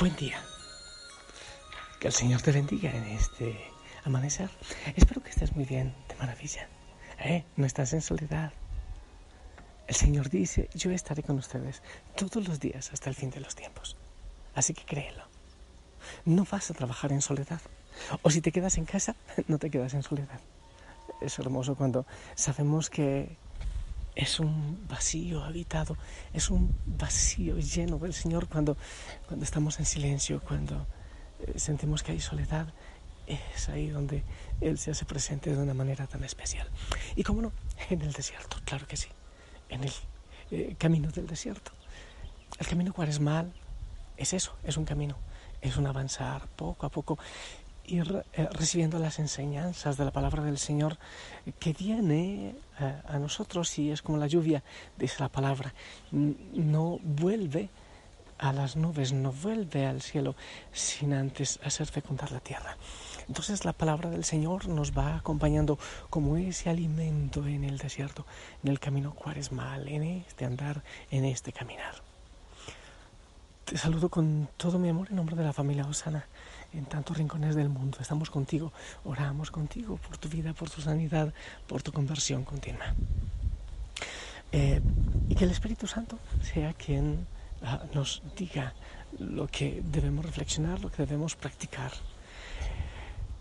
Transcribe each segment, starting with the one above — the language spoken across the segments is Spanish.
Buen día. Que el Señor te bendiga en este amanecer. Espero que estés muy bien, de maravilla. ¿Eh? No estás en soledad. El Señor dice, yo estaré con ustedes todos los días hasta el fin de los tiempos. Así que créelo. No vas a trabajar en soledad. O si te quedas en casa, no te quedas en soledad. Es hermoso cuando sabemos que es un vacío habitado, es un vacío lleno del Señor cuando, cuando estamos en silencio, cuando eh, sentimos que hay soledad. Es ahí donde Él se hace presente de una manera tan especial. Y cómo no, en el desierto, claro que sí, en el eh, camino del desierto. El camino cuaresmal es eso, es un camino, es un avanzar poco a poco ir eh, recibiendo las enseñanzas de la palabra del Señor que viene eh, a nosotros y es como la lluvia, dice la palabra, no vuelve a las nubes, no vuelve al cielo sin antes hacer fecundar la tierra. Entonces la palabra del Señor nos va acompañando como ese alimento en el desierto, en el camino cuaresmal, en este andar, en este caminar. Te saludo con todo mi amor en nombre de la familia Osana en tantos rincones del mundo. Estamos contigo, oramos contigo por tu vida, por tu sanidad, por tu conversión continua. Eh, y que el Espíritu Santo sea quien ah, nos diga lo que debemos reflexionar, lo que debemos practicar.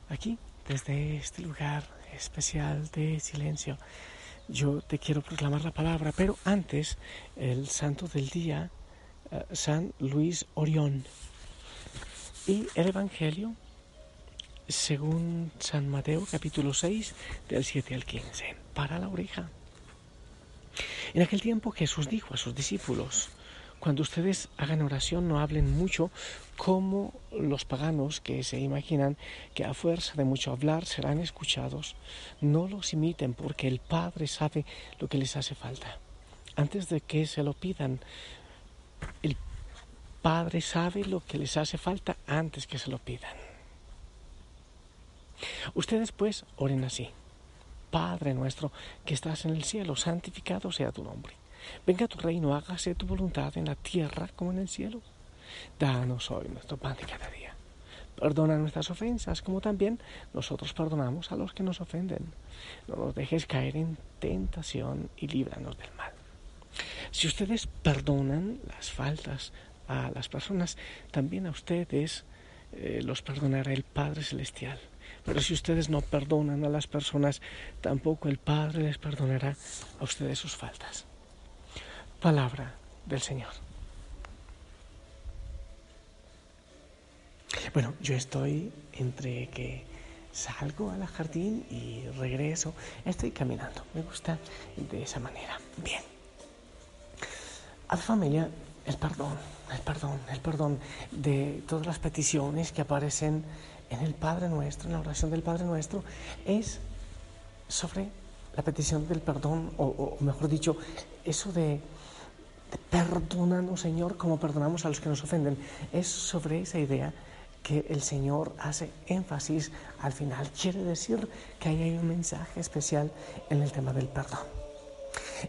Aquí, desde este lugar especial de silencio, yo te quiero proclamar la palabra, pero antes el santo del día, San Luis Orión. Y el Evangelio, según San Mateo capítulo 6, del 7 al 15, para la oreja. En aquel tiempo Jesús dijo a sus discípulos, cuando ustedes hagan oración no hablen mucho como los paganos que se imaginan que a fuerza de mucho hablar serán escuchados. No los imiten porque el Padre sabe lo que les hace falta. Antes de que se lo pidan, el Padre sabe lo que les hace falta antes que se lo pidan. Ustedes pues oren así. Padre nuestro que estás en el cielo, santificado sea tu nombre. Venga tu reino, hágase tu voluntad en la tierra como en el cielo. Danos hoy nuestro pan de cada día. Perdona nuestras ofensas, como también nosotros perdonamos a los que nos ofenden. No nos dejes caer en tentación y líbranos del mal. Si ustedes perdonan las faltas a las personas, también a ustedes eh, los perdonará el Padre Celestial. Pero si ustedes no perdonan a las personas, tampoco el Padre les perdonará a ustedes sus faltas. Palabra del Señor. Bueno, yo estoy entre que salgo al jardín y regreso. Estoy caminando. Me gusta de esa manera. Bien. La familia, el perdón el perdón, el perdón de todas las peticiones que aparecen en el Padre Nuestro, en la oración del Padre Nuestro, es sobre la petición del perdón, o, mejor dicho, eso de, de perdónanos, Señor, como perdonamos a los que nos ofenden, es sobre esa idea que el Señor hace énfasis al final. Quiere decir que ahí hay un mensaje especial en el tema del perdón.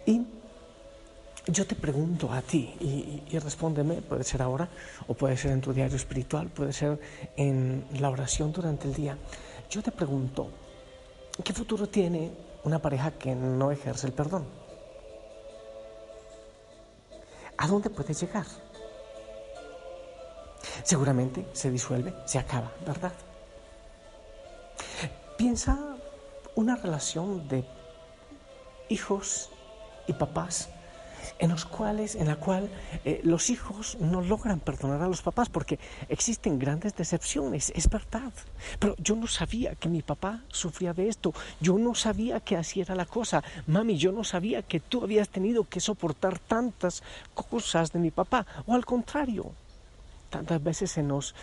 Y yo te pregunto a ti y, respóndeme, puede ser ahora o puede ser en tu diario espiritual, puede ser en la oración durante el día. Yo te pregunto, ¿qué futuro tiene una pareja que no ejerce el perdón? ¿a dónde puede llegar? Seguramente se disuelve, se acaba, ¿verdad? Piensa una relación de hijos y papás en los cuales, en la cual eh, los hijos no logran perdonar a los papás porque existen grandes decepciones, es verdad. Pero yo no sabía que mi papá sufría de esto, yo no sabía que así era la cosa. Mami, yo no sabía que tú habías tenido que soportar tantas cosas de mi papá, o al contrario. Tantas veces se nos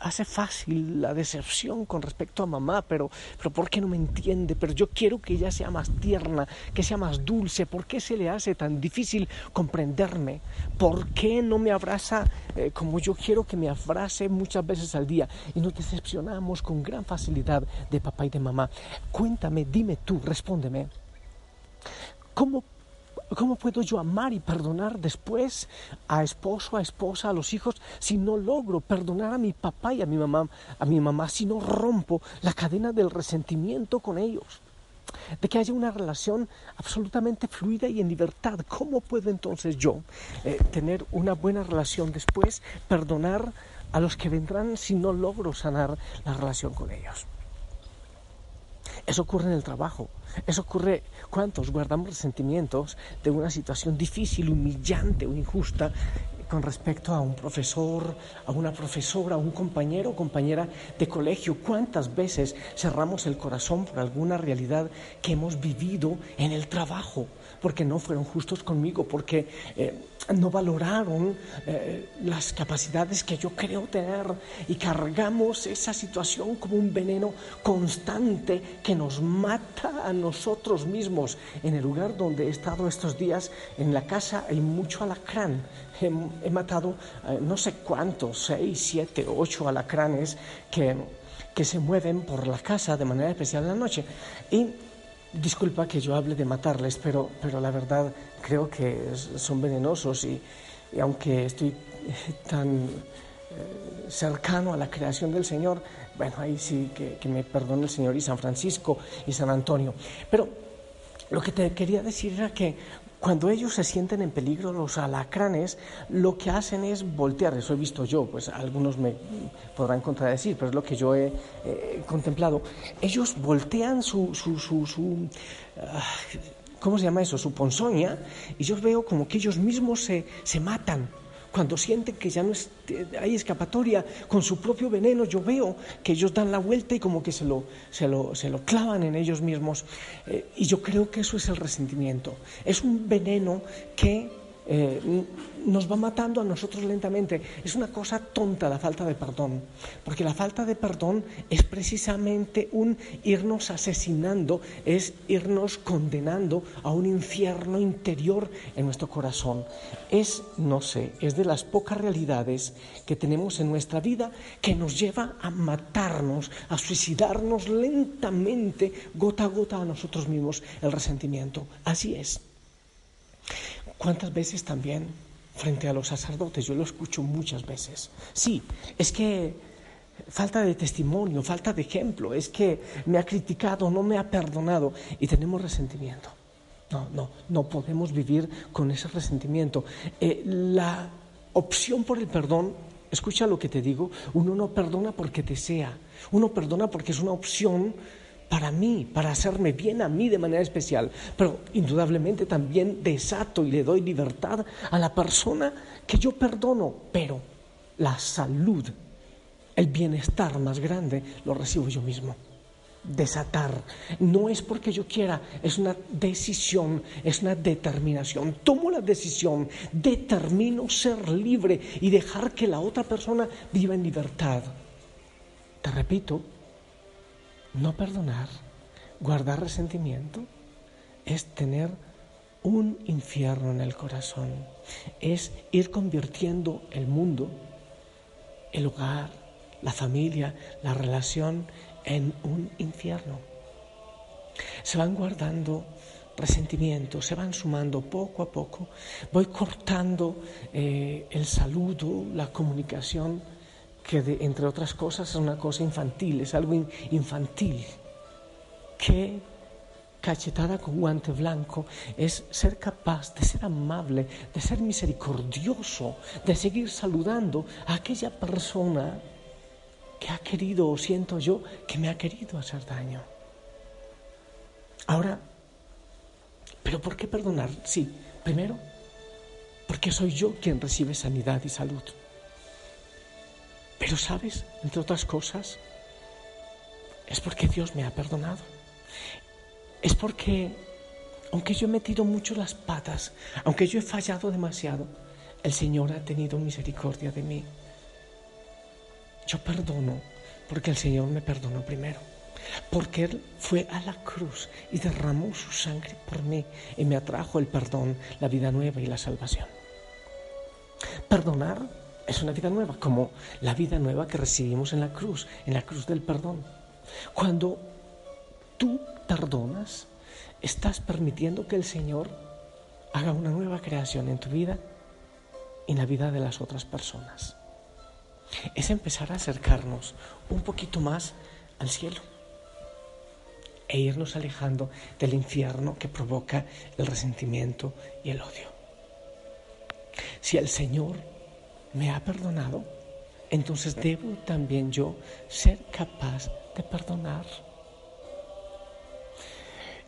hace fácil la decepción con respecto a mamá, pero, pero ¿por qué no me entiende? Pero yo quiero que ella sea más tierna, que sea más dulce. ¿Por qué se le hace tan difícil comprenderme? ¿Por qué no me abraza eh, como yo quiero que me abrace muchas veces al día? Y nos decepcionamos con gran facilidad de papá y de mamá. Cuéntame, dime tú, respóndeme. ¿Cómo ¿Cómo puedo yo amar y perdonar después a esposo, a esposa, a los hijos, si no logro perdonar a mi papá y a mi mamá, a mi mamá, si no rompo la cadena del resentimiento con ellos? de que haya una relación absolutamente fluida y en libertad. ¿Cómo puedo entonces yo eh, tener una buena relación después, perdonar a los que vendrán si no logro sanar la relación con ellos? Eso ocurre en el trabajo. Eso ocurre, ¿cuántos guardamos resentimientos de una situación difícil, humillante o injusta con respecto a un profesor, a una profesora, a un compañero o compañera de colegio. ¿Cuántas veces cerramos el corazón por alguna realidad que hemos vivido en el trabajo? Porque no fueron justos conmigo, porque eh, no valoraron eh, las capacidades que yo creo tener y cargamos esa situación como un veneno constante que nos mata a nosotros mismos. En el lugar donde he estado estos días, en la casa, hay mucho alacrán. He, matado eh, no sé cuántos, seis, siete, ocho alacranes que, que se mueven por la casa de manera especial en la noche. Y disculpa que yo hable de matarles, pero, pero la verdad creo que son venenosos y, aunque estoy tan eh, cercano a la creación del Señor, bueno, ahí sí que, que, me perdone el Señor y San Francisco y San Antonio. Pero lo que te quería decir era que cuando ellos se sienten en peligro, los alacranes lo que hacen es voltear, eso he visto yo, pues algunos me podrán contradecir, pero es lo que yo he contemplado. Ellos voltean su, su, su, su ah, ¿cómo se llama eso? Su ponzoña, y yo veo como que ellos mismos se, se matan cuando sienten que ya no hay escapatoria con su propio veneno, yo veo que ellos dan la vuelta y como que se lo, se lo, se lo clavan en ellos mismos. Eh, y yo creo que eso es el resentimiento. Es un veneno que eh, nos va matando a nosotros lentamente. Es una cosa tonta la falta de perdón, porque la falta de perdón es precisamente un irnos asesinando, es irnos condenando a un infierno interior en nuestro corazón. Es, no sé, es de las pocas realidades que tenemos en nuestra vida que nos lleva a matarnos, a suicidarnos lentamente, gota a gota a nosotros mismos, el resentimiento. Así es. ¿Cuántas veces también frente a los sacerdotes? Yo lo escucho muchas veces. Sí, es que falta de testimonio, falta de ejemplo, es que me ha criticado, no me ha perdonado y tenemos resentimiento. No, no, no podemos vivir con ese resentimiento. Eh, la opción por el perdón, escucha lo que te digo, uno no perdona porque desea, uno perdona porque es una opción para mí, para hacerme bien a mí de manera especial, pero indudablemente también desato y le doy libertad a la persona que yo perdono, pero la salud, el bienestar más grande lo recibo yo mismo. Desatar no es porque yo quiera, es una decisión, es una determinación. Tomo la decisión, determino ser libre y dejar que la otra persona viva en libertad. Te repito, no perdonar, guardar resentimiento, es tener un infierno en el corazón, es ir convirtiendo el mundo, el hogar, la familia, la relación en un infierno. Se van guardando resentimientos, se van sumando poco a poco, voy cortando eh, el saludo, la comunicación que entre otras cosas es una cosa infantil, es algo infantil, que cachetada con guante blanco es ser capaz de ser amable, de ser misericordioso, de seguir saludando a aquella persona que ha querido, o siento yo, que me ha querido hacer daño. Ahora, ¿pero por qué perdonar? Sí, primero, porque soy yo quien recibe sanidad y salud. Pero sabes, entre otras cosas, es porque Dios me ha perdonado. Es porque, aunque yo he metido mucho las patas, aunque yo he fallado demasiado, el Señor ha tenido misericordia de mí. Yo perdono porque el Señor me perdonó primero. Porque Él fue a la cruz y derramó su sangre por mí y me atrajo el perdón, la vida nueva y la salvación. Perdonar es una vida nueva, como la vida nueva que recibimos en la cruz, en la cruz del perdón. Cuando tú perdonas, estás permitiendo que el Señor haga una nueva creación en tu vida y en la vida de las otras personas. Es empezar a acercarnos un poquito más al cielo e irnos alejando del infierno que provoca el resentimiento y el odio. Si el Señor me ha perdonado, entonces debo también yo ser capaz de perdonar.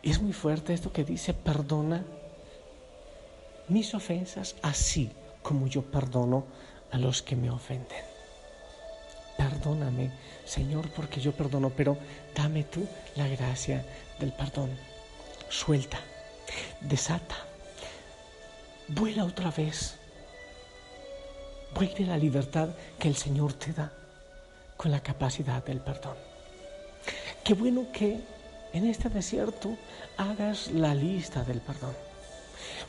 Y es muy fuerte esto que dice, perdona mis ofensas así como yo perdono a los que me ofenden. Perdóname, Señor, porque yo perdono, pero dame tú la gracia del perdón. Suelta, desata, vuela otra vez Vuelve la libertad que el Señor te da con la capacidad del perdón. Qué bueno que en este desierto hagas la lista del perdón.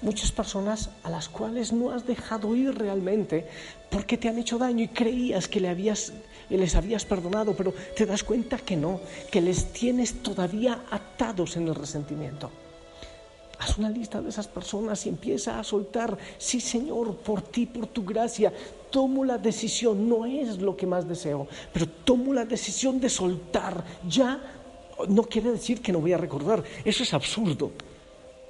Muchas personas a las cuales no has dejado ir realmente porque te han hecho daño y creías que les habías perdonado, pero te das cuenta que no, que les tienes todavía atados en el resentimiento. Haz una lista de esas personas y empieza a soltar, sí Señor, por ti, por tu gracia, tomo la decisión, no es lo que más deseo, pero tomo la decisión de soltar. Ya no quiere decir que no voy a recordar, eso es absurdo.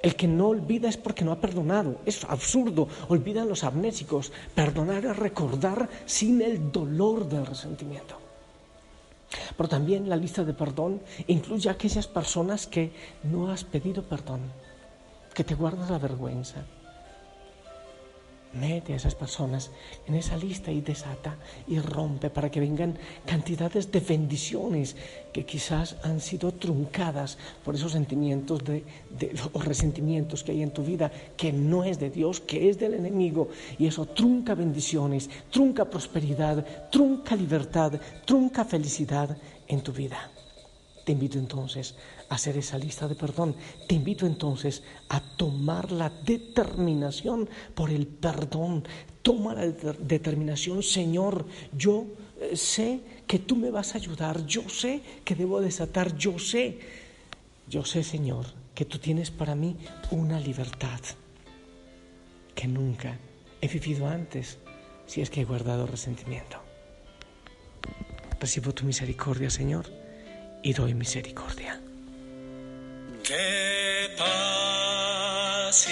El que no olvida es porque no ha perdonado. Es absurdo. Olvidan los amnésicos. Perdonar es recordar sin el dolor del resentimiento. Pero también la lista de perdón incluye a aquellas personas que no has pedido perdón que te guardas la vergüenza. Mete a esas personas en esa lista y desata y rompe para que vengan cantidades de bendiciones que quizás han sido truncadas por esos sentimientos de, o resentimientos que hay en tu vida que no es de Dios, que es del enemigo. Y eso trunca bendiciones, trunca prosperidad, trunca libertad, trunca felicidad en tu vida. Te invito entonces a hacer esa lista de perdón. Te invito entonces a tomar la determinación por el perdón. Toma la determinación, Señor, yo eh, sé que tú me vas a ayudar, yo sé que debo desatar, yo sé, yo sé, Señor, que tú tienes para mí una libertad que nunca he vivido antes si es que he guardado resentimiento. Recibo tu misericordia, Señor y doy misericordia. ¿Qué paz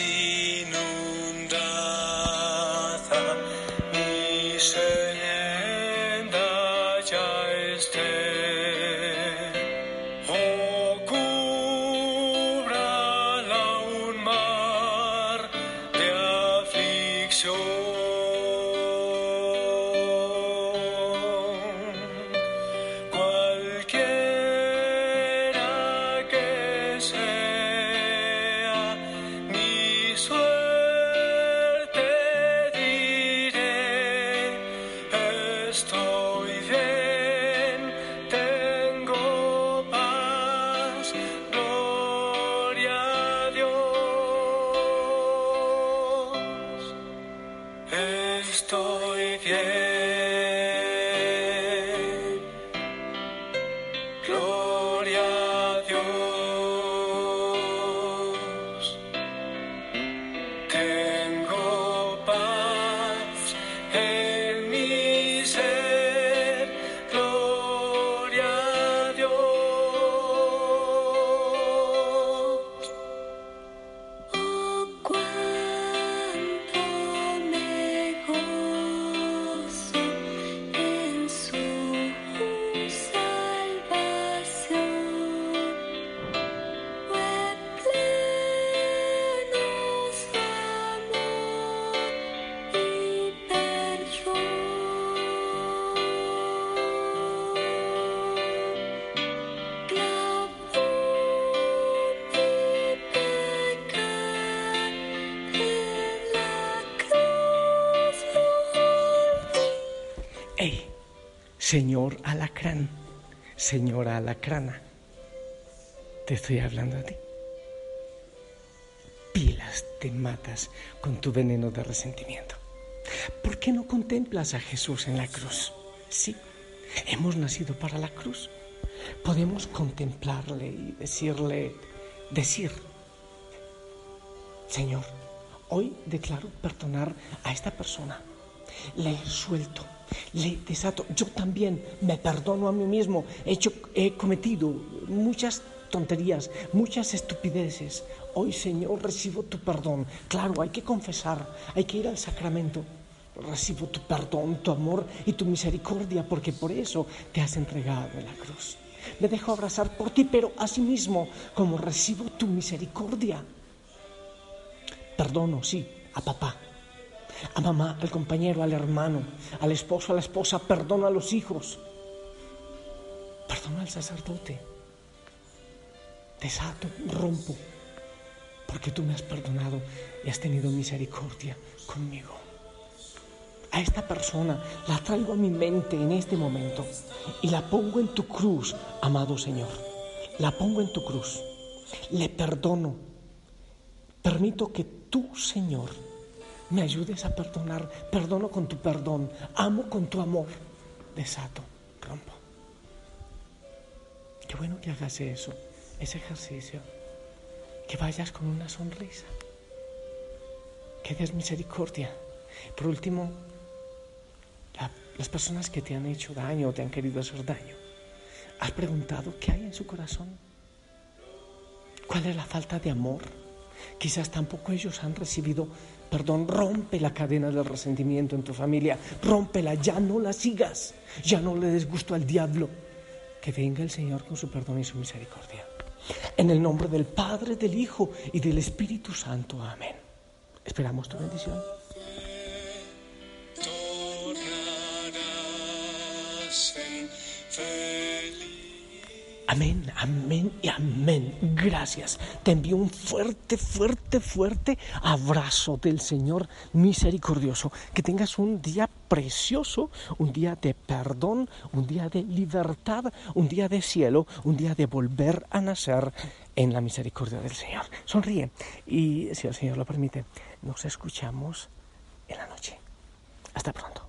Señor alacrán, señora alacrana, te estoy hablando a ti. Pilas te matas con tu veneno de resentimiento. ¿Por qué no contemplas a Jesús en la cruz? Sí, hemos nacido para la cruz. Podemos contemplarle y decirle, decir, Señor, hoy declaro perdonar a esta persona. Le suelto, le desato. Yo también me perdono a mí mismo. He, hecho, he cometido muchas tonterías, muchas estupideces. Hoy, Señor, recibo tu perdón. Claro, hay que confesar, hay que ir al sacramento. Recibo tu perdón, tu amor y tu misericordia, porque por eso te has entregado en la cruz. Me dejo abrazar por ti, pero asimismo, como recibo tu misericordia. Perdono, sí, a papá, a mamá, al compañero, al hermano, al esposo, a la esposa, perdono a los hijos, perdono al sacerdote, desato, rompo, porque tú me has perdonado y has tenido misericordia conmigo. A esta persona la traigo a mi mente en este momento y la pongo en tu cruz, amado Señor. La pongo en tu cruz. Le perdono. Permito que tú, Señor, me ayudes a perdonar. Perdono con tu perdón. Amo con tu amor. Desato, rompo. Qué bueno que hagas eso, ese ejercicio. Que vayas con una sonrisa. Que des misericordia. Por último, la- las personas que te han hecho daño o te han querido hacer daño. ¿Has preguntado qué hay en su corazón? ¿Cuál es la falta de amor? Quizás tampoco ellos han recibido perdón. Rompe la cadena del resentimiento en tu familia. Rómpela, ya no la sigas. Ya no le des gusto al diablo. Que venga el Señor con su perdón y su misericordia. En el nombre del Padre, del Hijo y del Espíritu Santo. Amén. Esperamos tu bendición. Amén, amén y amén. Gracias. Te envío un fuerte, fuerte, fuerte abrazo del Señor misericordioso. Que tengas un día precioso, un día de perdón, un día de libertad, un día de cielo, un día de volver a nacer en la misericordia del Señor. Sonríe y si el Señor lo permite, nos escuchamos en la noche. Hasta pronto.